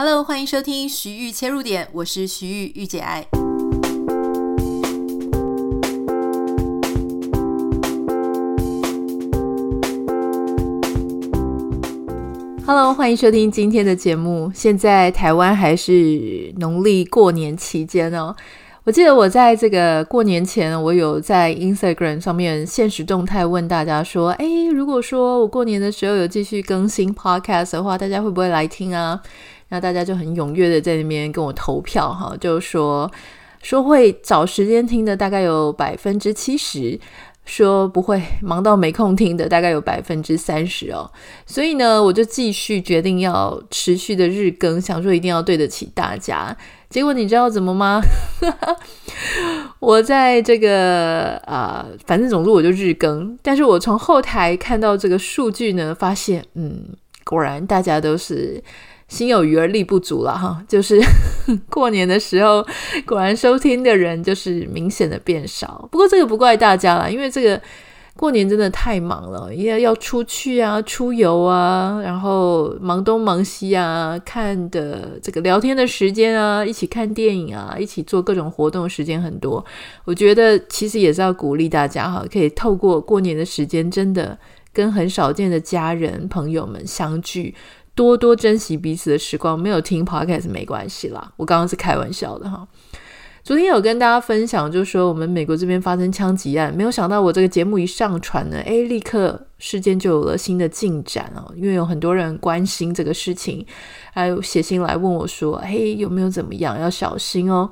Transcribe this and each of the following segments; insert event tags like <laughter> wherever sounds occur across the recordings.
Hello，欢迎收听徐玉切入点，我是徐玉御姐爱。Hello，欢迎收听今天的节目。现在台湾还是农历过年期间哦。我记得我在这个过年前，我有在 Instagram 上面限时动态问大家说：“哎，如果说我过年的时候有继续更新 Podcast 的话，大家会不会来听啊？”那大家就很踊跃的在那边跟我投票哈，就说说会找时间听的大概有百分之七十，说不会忙到没空听的大概有百分之三十哦。所以呢，我就继续决定要持续的日更，想说一定要对得起大家。结果你知道怎么吗？<laughs> 我在这个啊、反正总之我就日更，但是我从后台看到这个数据呢，发现嗯，果然大家都是。心有余而力不足了哈，就是 <laughs> 过年的时候，果然收听的人就是明显的变少。不过这个不怪大家了，因为这个过年真的太忙了，因为要出去啊、出游啊，然后忙东忙西啊，看的这个聊天的时间啊，一起看电影啊，一起做各种活动时间很多。我觉得其实也是要鼓励大家哈，可以透过过年的时间，真的跟很少见的家人朋友们相聚。多多珍惜彼此的时光，没有听 podcast 没关系啦。我刚刚是开玩笑的哈。昨天有跟大家分享，就说我们美国这边发生枪击案，没有想到我这个节目一上传呢，诶，立刻事件就有了新的进展哦。因为有很多人关心这个事情，还有写信来问我说，嘿，有没有怎么样？要小心哦。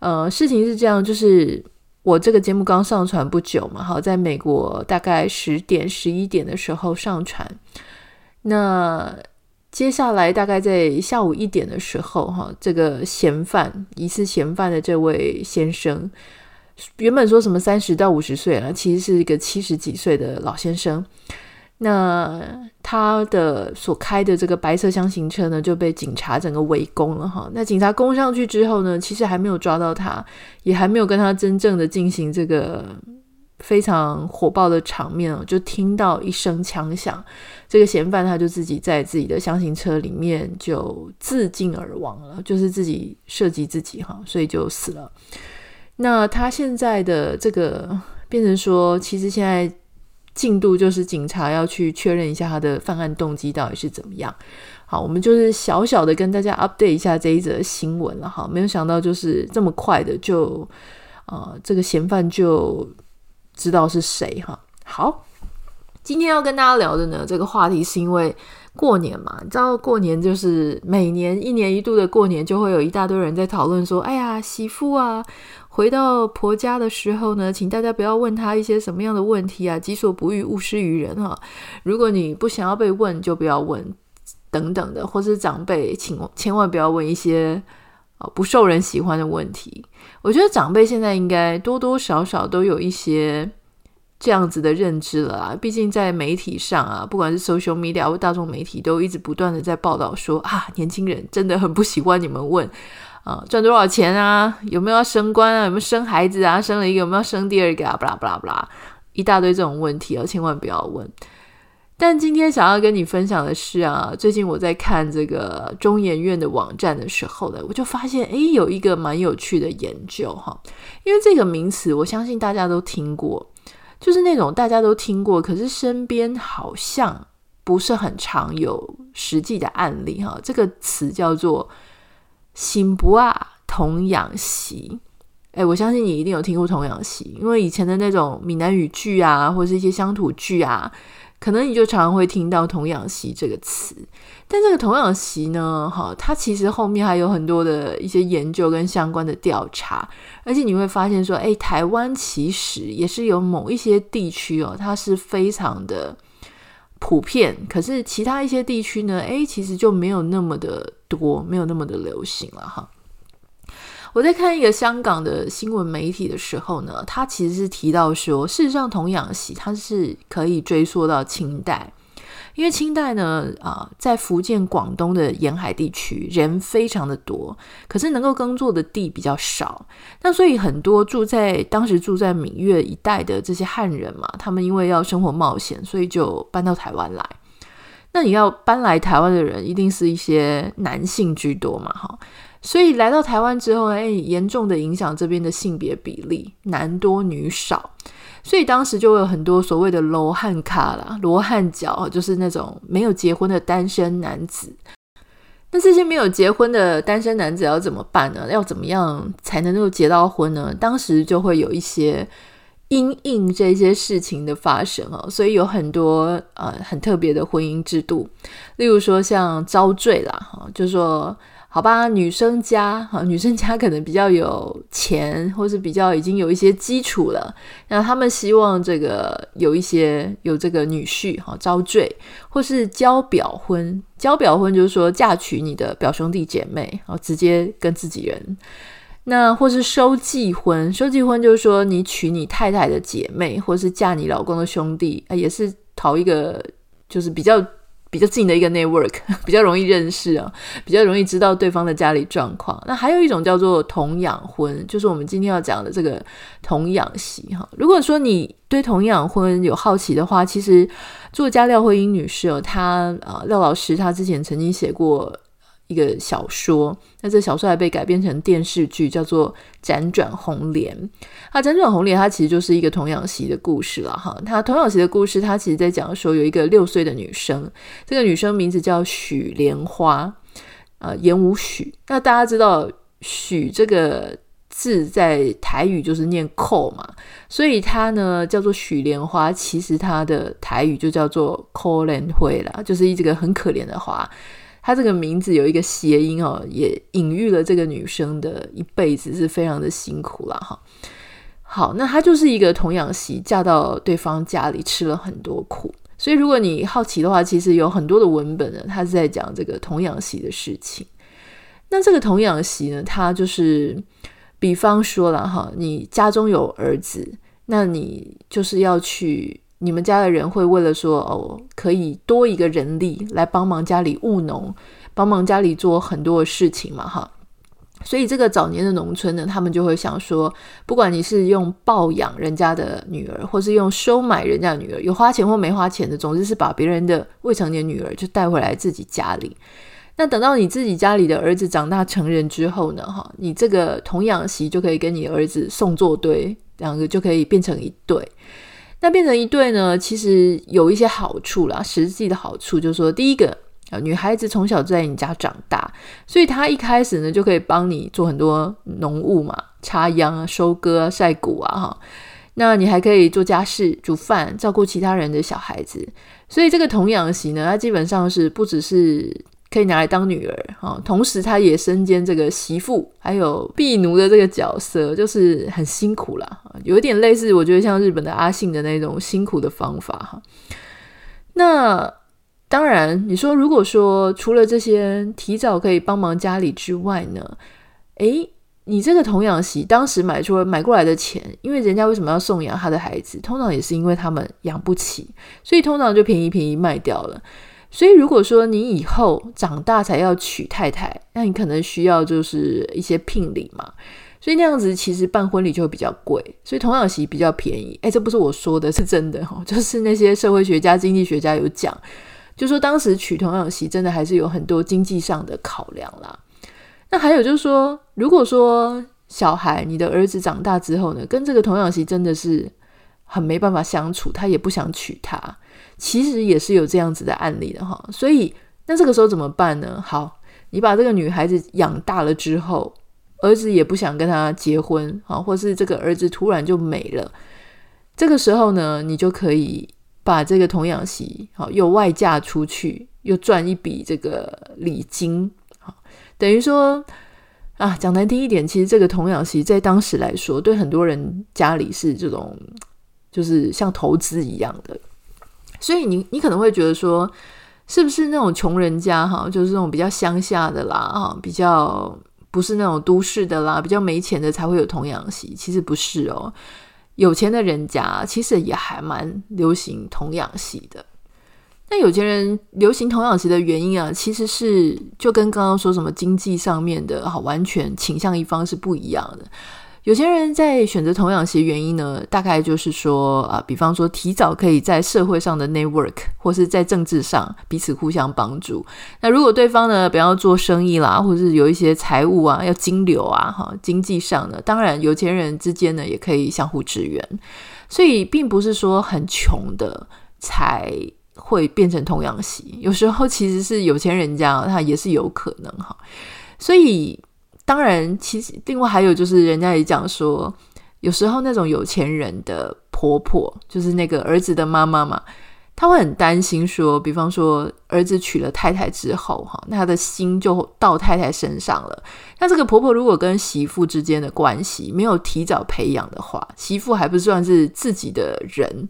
呃，事情是这样，就是我这个节目刚上传不久嘛，好，在美国大概十点、十一点的时候上传，那。接下来大概在下午一点的时候，哈，这个嫌犯疑似嫌犯的这位先生，原本说什么三十到五十岁了，其实是一个七十几岁的老先生。那他的所开的这个白色厢型车呢，就被警察整个围攻了，哈。那警察攻上去之后呢，其实还没有抓到他，也还没有跟他真正的进行这个。非常火爆的场面哦，就听到一声枪响，这个嫌犯他就自己在自己的厢型车里面就自尽而亡了，就是自己射击自己哈，所以就死了。那他现在的这个变成说，其实现在进度就是警察要去确认一下他的犯案动机到底是怎么样。好，我们就是小小的跟大家 update 一下这一则新闻了哈，没有想到就是这么快的就、呃，这个嫌犯就。知道是谁哈？好，今天要跟大家聊的呢，这个话题是因为过年嘛，你知道过年就是每年一年一度的过年，就会有一大堆人在讨论说，哎呀，媳妇啊，回到婆家的时候呢，请大家不要问他一些什么样的问题啊，己所不欲，勿施于人哈。如果你不想要被问，就不要问等等的，或是长辈，请千万不要问一些。不受人喜欢的问题，我觉得长辈现在应该多多少少都有一些这样子的认知了啊。毕竟在媒体上啊，不管是 social media 或大众媒体，都一直不断的在报道说啊，年轻人真的很不喜欢你们问啊，赚多少钱啊，有没有要升官啊，有没有生孩子啊，生了一个有没有生第二个啊，巴拉巴拉巴拉，一大堆这种问题啊，千万不要问。但今天想要跟你分享的是啊，最近我在看这个中研院的网站的时候呢，我就发现诶，有一个蛮有趣的研究哈，因为这个名词我相信大家都听过，就是那种大家都听过，可是身边好像不是很常有实际的案例哈。这个词叫做“新不啊童养媳”，诶，我相信你一定有听过童养媳，因为以前的那种闽南语剧啊，或是一些乡土剧啊。可能你就常常会听到“童养媳”这个词，但这个“童养媳”呢，哈，它其实后面还有很多的一些研究跟相关的调查，而且你会发现说，诶，台湾其实也是有某一些地区哦，它是非常的普遍，可是其他一些地区呢，诶，其实就没有那么的多，没有那么的流行了，哈。我在看一个香港的新闻媒体的时候呢，他其实是提到说，事实上童养媳它是可以追溯到清代，因为清代呢，啊、在福建、广东的沿海地区人非常的多，可是能够耕作的地比较少，那所以很多住在当时住在闽粤一带的这些汉人嘛，他们因为要生活冒险，所以就搬到台湾来。那你要搬来台湾的人，一定是一些男性居多嘛，哈。所以来到台湾之后，哎，严重的影响这边的性别比例，男多女少。所以当时就会有很多所谓的罗汉卡啦、罗汉脚，就是那种没有结婚的单身男子。那这些没有结婚的单身男子要怎么办呢？要怎么样才能够结到婚呢？当时就会有一些因应这些事情的发生哦，所以有很多呃很特别的婚姻制度，例如说像招赘啦，哈，就说。好吧，女生家哈，女生家可能比较有钱，或是比较已经有一些基础了。那他们希望这个有一些有这个女婿哈，招赘，或是交表婚。交表婚就是说嫁娶你的表兄弟姐妹，啊，直接跟自己人。那或是收继婚，收继婚就是说你娶你太太的姐妹，或是嫁你老公的兄弟，啊，也是讨一个就是比较。比较近的一个 network，<laughs> 比较容易认识啊，比较容易知道对方的家里状况。那还有一种叫做童养婚，就是我们今天要讲的这个童养媳哈。如果说你对童养婚有好奇的话，其实作家廖慧英女士哦，她啊廖老师她之前曾经写过。一个小说，那这小说还被改编成电视剧，叫做《辗转红莲》。啊，《辗转红莲》它其实就是一个童养媳的故事了哈。它童养媳的故事，它其实在讲说有一个六岁的女生，这个女生名字叫许莲花，啊，言无许。那大家知道“许”这个字在台语就是念“扣”嘛，所以它呢叫做许莲花，其实它的台语就叫做“扣莲灰”啦，就是一这个很可怜的花。她这个名字有一个谐音哦，也隐喻了这个女生的一辈子是非常的辛苦了哈。好，那她就是一个童养媳，嫁到对方家里吃了很多苦。所以如果你好奇的话，其实有很多的文本呢，它是在讲这个童养媳的事情。那这个童养媳呢，她就是，比方说了哈，你家中有儿子，那你就是要去。你们家的人会为了说哦，可以多一个人力来帮忙家里务农，帮忙家里做很多的事情嘛，哈。所以这个早年的农村呢，他们就会想说，不管你是用抱养人家的女儿，或是用收买人家的女儿，有花钱或没花钱的，总之是把别人的未成年女儿就带回来自己家里。那等到你自己家里的儿子长大成人之后呢，哈，你这个童养媳就可以跟你儿子送作对，两个就可以变成一对。那变成一对呢，其实有一些好处啦。实际的好处就是说，第一个啊，女孩子从小就在你家长大，所以她一开始呢就可以帮你做很多农务嘛，插秧啊、收割啊、晒谷啊，哈。那你还可以做家事、煮饭、照顾其他人的小孩子。所以这个童养媳呢，它基本上是不只是。可以拿来当女儿哈，同时她也身兼这个媳妇还有婢奴的这个角色，就是很辛苦啦，有一点类似，我觉得像日本的阿信的那种辛苦的方法哈。那当然，你说如果说除了这些提早可以帮忙家里之外呢，诶，你这个童养媳当时买出买过来的钱，因为人家为什么要送养他的孩子？通常也是因为他们养不起，所以通常就便宜便宜卖掉了。所以，如果说你以后长大才要娶太太，那你可能需要就是一些聘礼嘛。所以那样子其实办婚礼就会比较贵，所以童养媳比较便宜。诶，这不是我说的，是真的哈，<laughs> 就是那些社会学家、经济学家有讲，就说当时娶童养媳真的还是有很多经济上的考量啦。那还有就是说，如果说小孩你的儿子长大之后呢，跟这个童养媳真的是很没办法相处，他也不想娶她。其实也是有这样子的案例的哈，所以那这个时候怎么办呢？好，你把这个女孩子养大了之后，儿子也不想跟她结婚啊，或是这个儿子突然就没了，这个时候呢，你就可以把这个童养媳好又外嫁出去，又赚一笔这个礼金，好，等于说啊，讲难听一点，其实这个童养媳在当时来说，对很多人家里是这种就是像投资一样的。所以你你可能会觉得说，是不是那种穷人家哈，就是那种比较乡下的啦，哈，比较不是那种都市的啦，比较没钱的才会有童养媳？其实不是哦，有钱的人家其实也还蛮流行童养媳的。那有钱人流行童养媳的原因啊，其实是就跟刚刚说什么经济上面的哈，完全倾向一方是不一样的。有钱人在选择童养媳原因呢，大概就是说啊，比方说提早可以在社会上的 network，或是在政治上彼此互相帮助。那如果对方呢，不要做生意啦，或是有一些财务啊要金流啊，哈，经济上呢，当然有钱人之间呢也可以相互支援。所以并不是说很穷的才会变成童养媳，有时候其实是有钱人家他也是有可能哈。所以。当然，其实另外还有就是，人家也讲说，有时候那种有钱人的婆婆，就是那个儿子的妈妈嘛，她会很担心说，比方说儿子娶了太太之后，哈，那他的心就到太太身上了。那这个婆婆如果跟媳妇之间的关系没有提早培养的话，媳妇还不算是自己的人，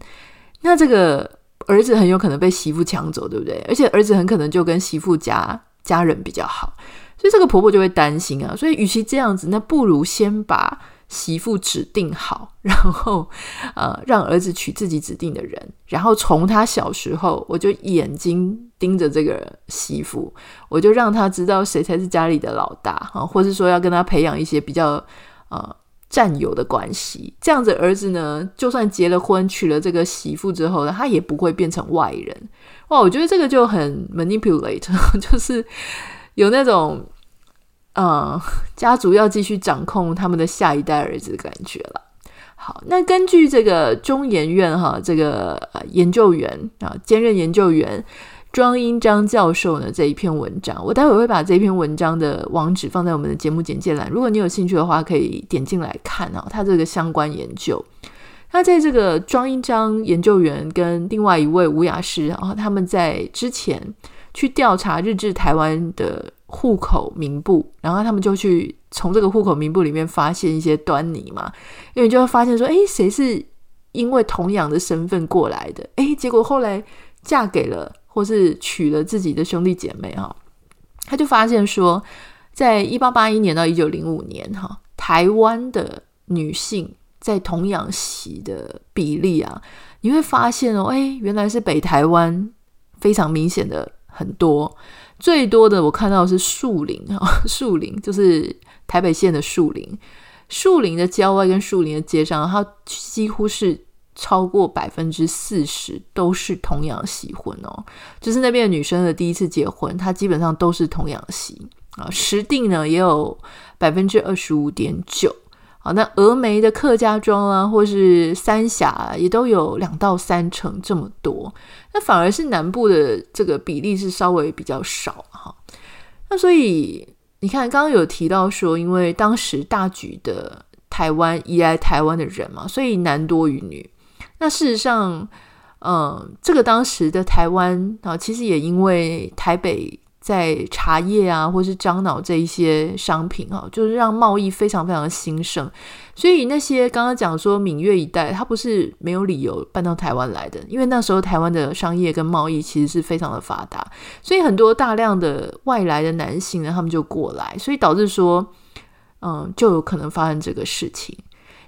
那这个儿子很有可能被媳妇抢走，对不对？而且儿子很可能就跟媳妇家家人比较好。所以这个婆婆就会担心啊，所以与其这样子，那不如先把媳妇指定好，<laughs> 然后呃让儿子娶自己指定的人，然后从他小时候我就眼睛盯着这个媳妇，我就让他知道谁才是家里的老大啊，或是说要跟他培养一些比较呃战友的关系，这样子儿子呢，就算结了婚娶了这个媳妇之后呢，他也不会变成外人。哇，我觉得这个就很 manipulate，<laughs> 就是。有那种，呃，<laughs> 家族要继续掌控他们的下一代儿子的感觉了。好，那根据这个中研院哈，这个研究员啊，兼任研究员庄英章教授呢这一篇文章，我待会会把这篇文章的网址放在我们的节目简介栏，如果你有兴趣的话，可以点进来看哦，他这个相关研究。那在这个庄英章研究员跟另外一位吴雅诗啊，他们在之前。去调查日治台湾的户口名簿，然后他们就去从这个户口名簿里面发现一些端倪嘛，因为就会发现说，哎，谁是因为童养的身份过来的？哎，结果后来嫁给了或是娶了自己的兄弟姐妹哈，他就发现说，在一八八一年到一九零五年哈，台湾的女性在童养媳的比例啊，你会发现哦，哎，原来是北台湾非常明显的。很多，最多的我看到是树林啊，<laughs> 树林就是台北县的树林，树林的郊外跟树林的街上，它几乎是超过百分之四十都是童养媳婚哦，就是那边的女生的第一次结婚，她基本上都是童养媳。啊，实定呢也有百分之二十五点九。那峨眉的客家庄啊，或是三峡啊，也都有两到三成这么多。那反而是南部的这个比例是稍微比较少哈。那所以你看，刚刚有提到说，因为当时大举的台湾移来台湾的人嘛，所以男多于女。那事实上，嗯，这个当时的台湾啊，其实也因为台北。在茶叶啊，或是樟脑这一些商品啊，就是让贸易非常非常的兴盛。所以那些刚刚讲说闽粤一带，它不是没有理由搬到台湾来的，因为那时候台湾的商业跟贸易其实是非常的发达，所以很多大量的外来的男性呢，他们就过来，所以导致说，嗯，就有可能发生这个事情。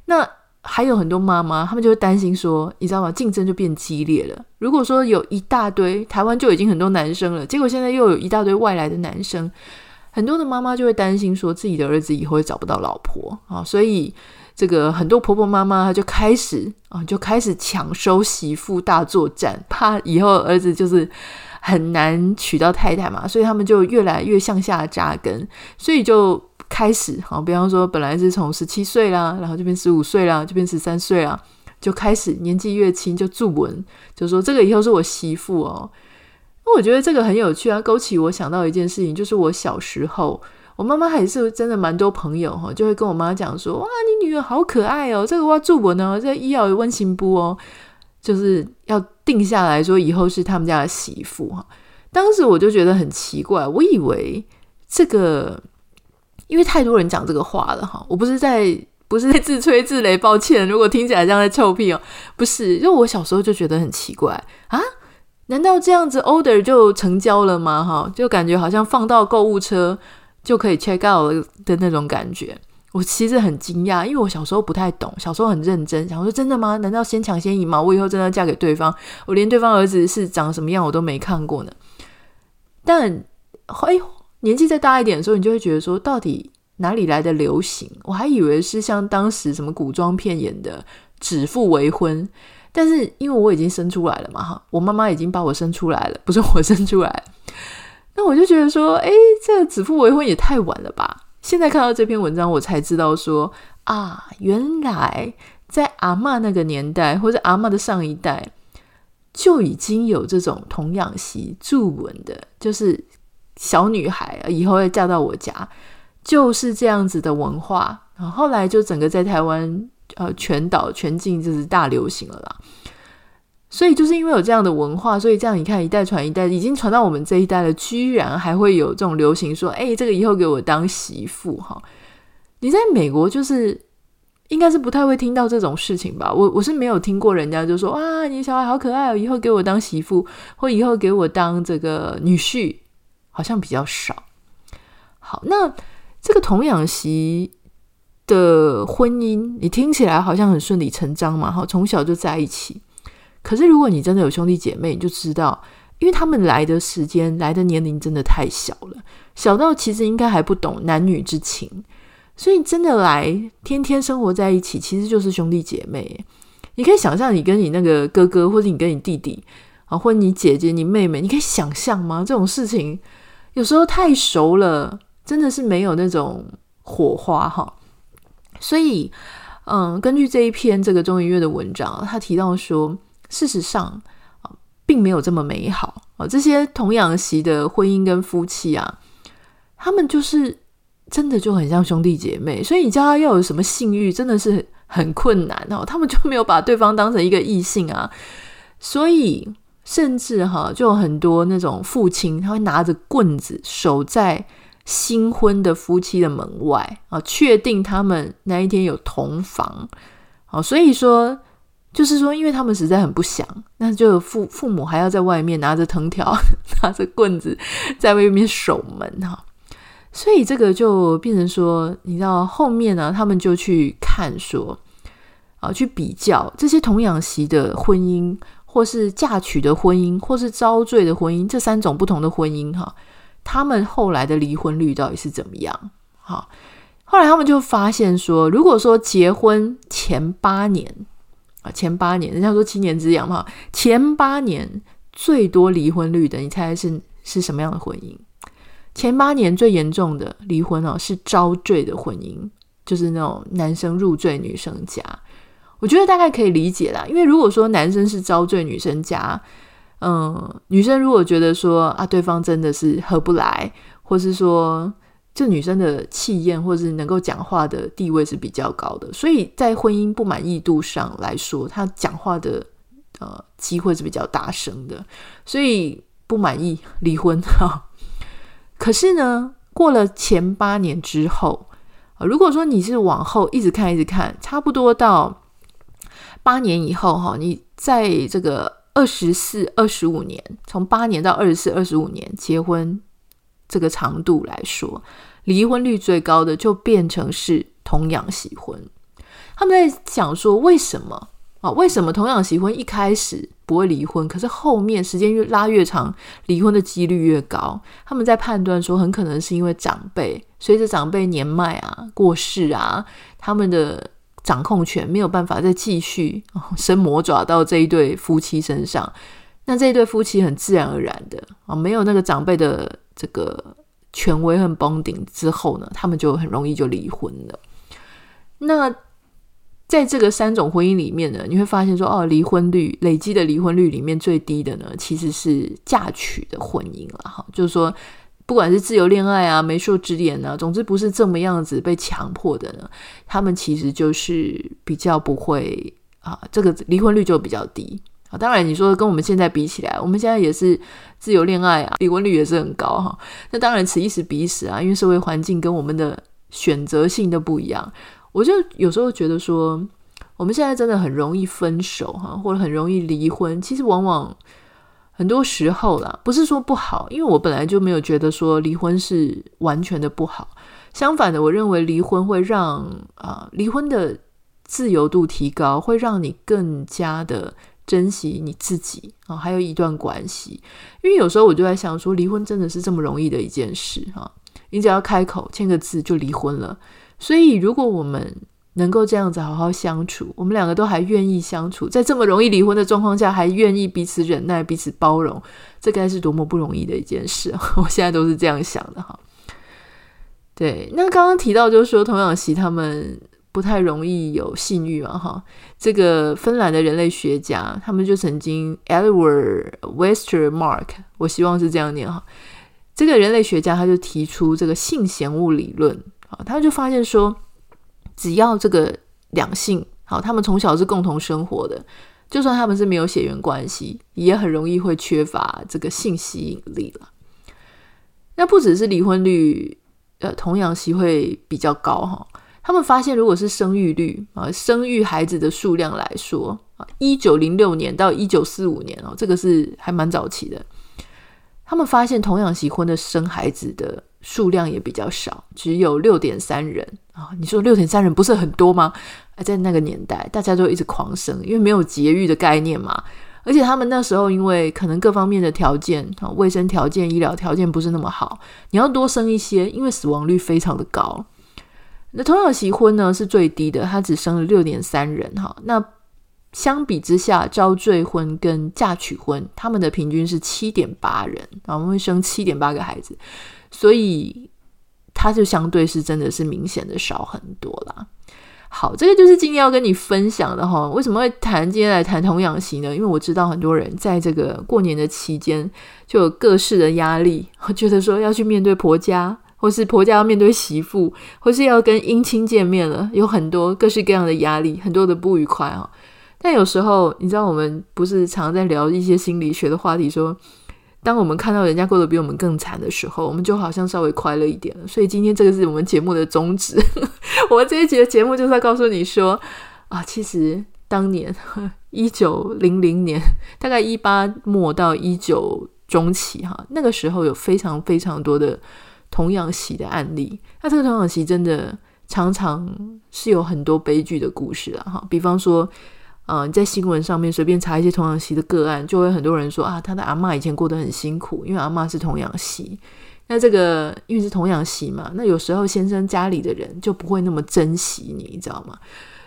那。还有很多妈妈，他们就会担心说，你知道吗？竞争就变激烈了。如果说有一大堆台湾就已经很多男生了，结果现在又有一大堆外来的男生，很多的妈妈就会担心说，自己的儿子以后会找不到老婆啊。所以这个很多婆婆妈妈她就开始啊，就开始抢收媳妇大作战，怕以后儿子就是很难娶到太太嘛，所以他们就越来越向下扎根，所以就。开始好，比方说本来是从十七岁啦，然后就变十五岁啦，就变十三岁啦，就开始年纪越轻就注文，就说这个以后是我媳妇哦。那我觉得这个很有趣啊，勾起我想到一件事情，就是我小时候，我妈妈还是真的蛮多朋友哈，就会跟我妈讲说，哇，你女儿好可爱哦，这个我要注文哦，这医药温情部哦，就是要定下来说以后是他们家的媳妇哈。当时我就觉得很奇怪，我以为这个。因为太多人讲这个话了哈，我不是在不是在自吹自擂，抱歉，如果听起来像在臭屁哦，不是，因为我小时候就觉得很奇怪啊，难道这样子 order 就成交了吗？哈，就感觉好像放到购物车就可以 check out 的那种感觉，我其实很惊讶，因为我小时候不太懂，小时候很认真，想说真的吗？难道先抢先赢吗？我以后真的要嫁给对方？我连对方儿子是长什么样我都没看过呢。但哎。年纪再大一点的时候，你就会觉得说，到底哪里来的流行？我还以为是像当时什么古装片演的指腹为婚，但是因为我已经生出来了嘛，哈，我妈妈已经把我生出来了，不是我生出来。那我就觉得说，哎，这指腹为婚也太晚了吧？现在看到这篇文章，我才知道说啊，原来在阿嬷那个年代，或者阿嬷的上一代，就已经有这种童养媳注文的，就是小女孩以后要嫁到我家。就是这样子的文化，然后后来就整个在台湾呃全岛全境就是大流行了啦。所以就是因为有这样的文化，所以这样你看一代传一代，已经传到我们这一代了，居然还会有这种流行说，哎，这个以后给我当媳妇哈。你在美国就是应该是不太会听到这种事情吧？我我是没有听过人家就说哇，你小孩好可爱哦，以后给我当媳妇，或以后给我当这个女婿，好像比较少。好，那。这个童养媳的婚姻，你听起来好像很顺理成章嘛，哈，从小就在一起。可是如果你真的有兄弟姐妹，你就知道，因为他们来的时间、来的年龄真的太小了，小到其实应该还不懂男女之情，所以真的来天天生活在一起，其实就是兄弟姐妹。你可以想象，你跟你那个哥哥，或者你跟你弟弟啊，或者你姐姐、你妹妹，你可以想象吗？这种事情有时候太熟了。真的是没有那种火花哈，所以，嗯，根据这一篇这个中研院的文章，他提到说，事实上啊，并没有这么美好啊。这些童养媳的婚姻跟夫妻啊，他们就是真的就很像兄弟姐妹，所以你叫他要有什么性欲，真的是很困难哦。他们就没有把对方当成一个异性啊，所以甚至哈，就有很多那种父亲，他会拿着棍子守在。新婚的夫妻的门外啊，确定他们那一天有同房，好，所以说就是说，因为他们实在很不想，那就父父母还要在外面拿着藤条、拿着棍子在外面守门哈，所以这个就变成说，你知道后面呢，他们就去看说啊，去比较这些童养媳的婚姻，或是嫁娶的婚姻，或是遭罪的婚姻，这三种不同的婚姻哈。他们后来的离婚率到底是怎么样？好，后来他们就发现说，如果说结婚前八年啊，前八年，人家说七年之痒嘛，前八年最多离婚率的，你猜是是什么样的婚姻？前八年最严重的离婚哦，是遭罪的婚姻，就是那种男生入赘女生家。我觉得大概可以理解啦，因为如果说男生是遭罪女生家。嗯，女生如果觉得说啊，对方真的是合不来，或是说这女生的气焰，或是能够讲话的地位是比较高的，所以在婚姻不满意度上来说，她讲话的呃机会是比较大声的，所以不满意离婚哈。可是呢，过了前八年之后，呃，如果说你是往后一直看一直看，差不多到八年以后哈，你在这个。二十四、二十五年，从八年到二十四、二十五年结婚这个长度来说，离婚率最高的就变成是童养媳婚。他们在想说，为什么啊？为什么童养媳婚一开始不会离婚，可是后面时间越拉越长，离婚的几率越高？他们在判断说，很可能是因为长辈随着长辈年迈啊、过世啊，他们的。掌控权没有办法再继续伸魔爪到这一对夫妻身上，那这一对夫妻很自然而然的啊，没有那个长辈的这个权威和绑定之后呢，他们就很容易就离婚了。那在这个三种婚姻里面呢，你会发现说，哦，离婚率累积的离婚率里面最低的呢，其实是嫁娶的婚姻了哈，就是说。不管是自由恋爱啊、媒妁之言啊，总之不是这么样子被强迫的呢，他们其实就是比较不会啊，这个离婚率就比较低啊。当然，你说跟我们现在比起来，我们现在也是自由恋爱啊，离婚率也是很高哈。那当然此一时彼一时啊，因为社会环境跟我们的选择性都不一样。我就有时候觉得说，我们现在真的很容易分手哈，或者很容易离婚，其实往往。很多时候啦，不是说不好，因为我本来就没有觉得说离婚是完全的不好。相反的，我认为离婚会让啊、离婚的自由度提高，会让你更加的珍惜你自己啊、还有一段关系。因为有时候我就在想说，离婚真的是这么容易的一件事哈？你只要开口签个字就离婚了。所以，如果我们能够这样子好好相处，我们两个都还愿意相处，在这么容易离婚的状况下，还愿意彼此忍耐、彼此包容，这该是多么不容易的一件事。<laughs> 我现在都是这样想的哈。对，那刚刚提到就是说，童养媳他们不太容易有性欲嘛哈。这个芬兰的人类学家，他们就曾经 Edward Westermark，我希望是这样念哈。这个人类学家他就提出这个性嫌恶理论啊，他就发现说。只要这个两性好，他们从小是共同生活的，就算他们是没有血缘关系，也很容易会缺乏这个性吸引力了。那不只是离婚率，呃，童养媳会比较高哈。他们发现，如果是生育率啊，生育孩子的数量来说啊，一九零六年到一九四五年哦，这个是还蛮早期的。他们发现童养媳婚的生孩子的数量也比较少，只有六点三人啊！你说六点三人不是很多吗？在那个年代，大家都一直狂生，因为没有节育的概念嘛。而且他们那时候因为可能各方面的条件啊，卫生条件、医疗条件不是那么好，你要多生一些，因为死亡率非常的高。那童养媳婚呢是最低的，他只生了六点三人哈。那相比之下，招赘婚跟嫁娶婚，他们的平均是七点八人，啊，我们会生七点八个孩子。所以，它就相对是真的是明显的少很多啦。好，这个就是今天要跟你分享的哈。为什么会谈今天来谈童养媳呢？因为我知道很多人在这个过年的期间就有各式的压力，<laughs> 觉得说要去面对婆家，或是婆家要面对媳妇，或是要跟姻亲见面了，有很多各式各样的压力，很多的不愉快哈。但有时候，你知道，我们不是常常在聊一些心理学的话题，说。当我们看到人家过得比我们更惨的时候，我们就好像稍微快乐一点了。所以今天这个是我们节目的宗旨。<laughs> 我们这一集的节目就是要告诉你说啊，其实当年 <laughs> 一九零零年，大概一八末到一九中期哈，那个时候有非常非常多的童养媳的案例。那这个童养媳真的常常是有很多悲剧的故事了哈，比方说。嗯，你在新闻上面随便查一些童养媳的个案，就会很多人说啊，他的阿嬷以前过得很辛苦，因为阿嬷是童养媳。那这个因为是童养媳嘛，那有时候先生家里的人就不会那么珍惜你，你知道吗？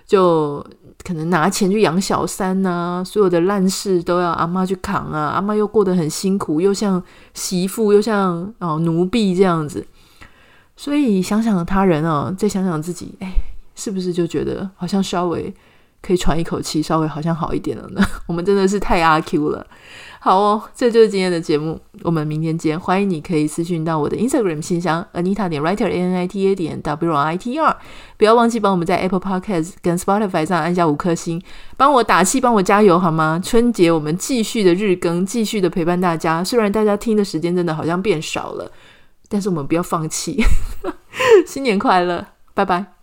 就可能拿钱去养小三呐，所有的烂事都要阿嬷去扛啊。阿嬷又过得很辛苦，又像媳妇，又像哦奴婢这样子。所以想想他人啊，再想想自己，哎，是不是就觉得好像稍微。可以喘一口气，稍微好像好一点了呢。<laughs> 我们真的是太阿 Q 了。好哦，这就是今天的节目，我们明天见。欢迎你可以私讯到我的 Instagram 信箱 Anita 点 Writer A N I T A 点 W R I T E R。不要忘记帮我们在 Apple Podcast 跟 Spotify 上按下五颗星，帮我打气，帮我加油好吗？春节我们继续的日更，继续的陪伴大家。虽然大家听的时间真的好像变少了，但是我们不要放弃。<laughs> 新年快乐，拜拜。